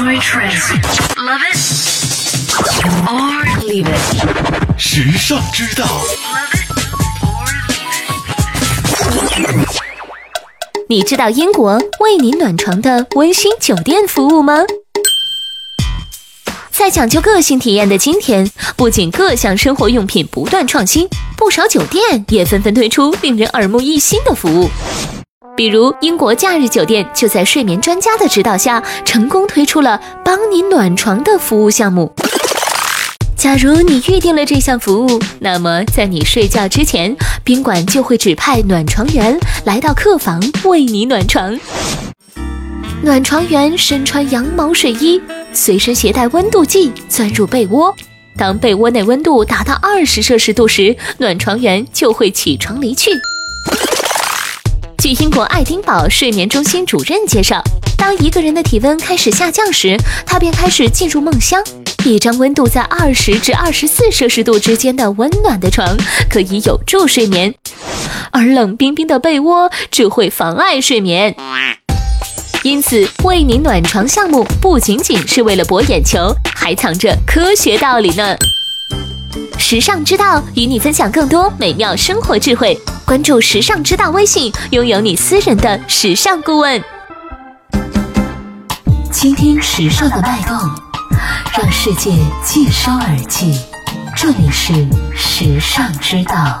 Enjoy trends. Love it or leave it. 时尚之道.你知道英国为你暖床的温馨酒店服务吗？在讲究个性体验的今天，不仅各项生活用品不断创新，不少酒店也纷纷推出令人耳目一新的服务。比如，英国假日酒店就在睡眠专家的指导下，成功推出了帮你暖床的服务项目。假如你预定了这项服务，那么在你睡觉之前，宾馆就会指派暖床员来到客房为你暖床。暖床员身穿羊毛睡衣，随身携带温度计，钻入被窝。当被窝内温度达到二十摄氏度时，暖床员就会起床离去。据英国爱丁堡睡眠中心主任介绍，当一个人的体温开始下降时，他便开始进入梦乡。一张温度在二十至二十四摄氏度之间的温暖的床，可以有助睡眠，而冷冰冰的被窝只会妨碍睡眠。因此，为你暖床项目不仅仅是为了博眼球，还藏着科学道理呢。时尚之道与你分享更多美妙生活智慧，关注“时尚之道”微信，拥有你私人的时尚顾问。倾听时尚的脉动，让世界尽收耳际。这里是时尚之道。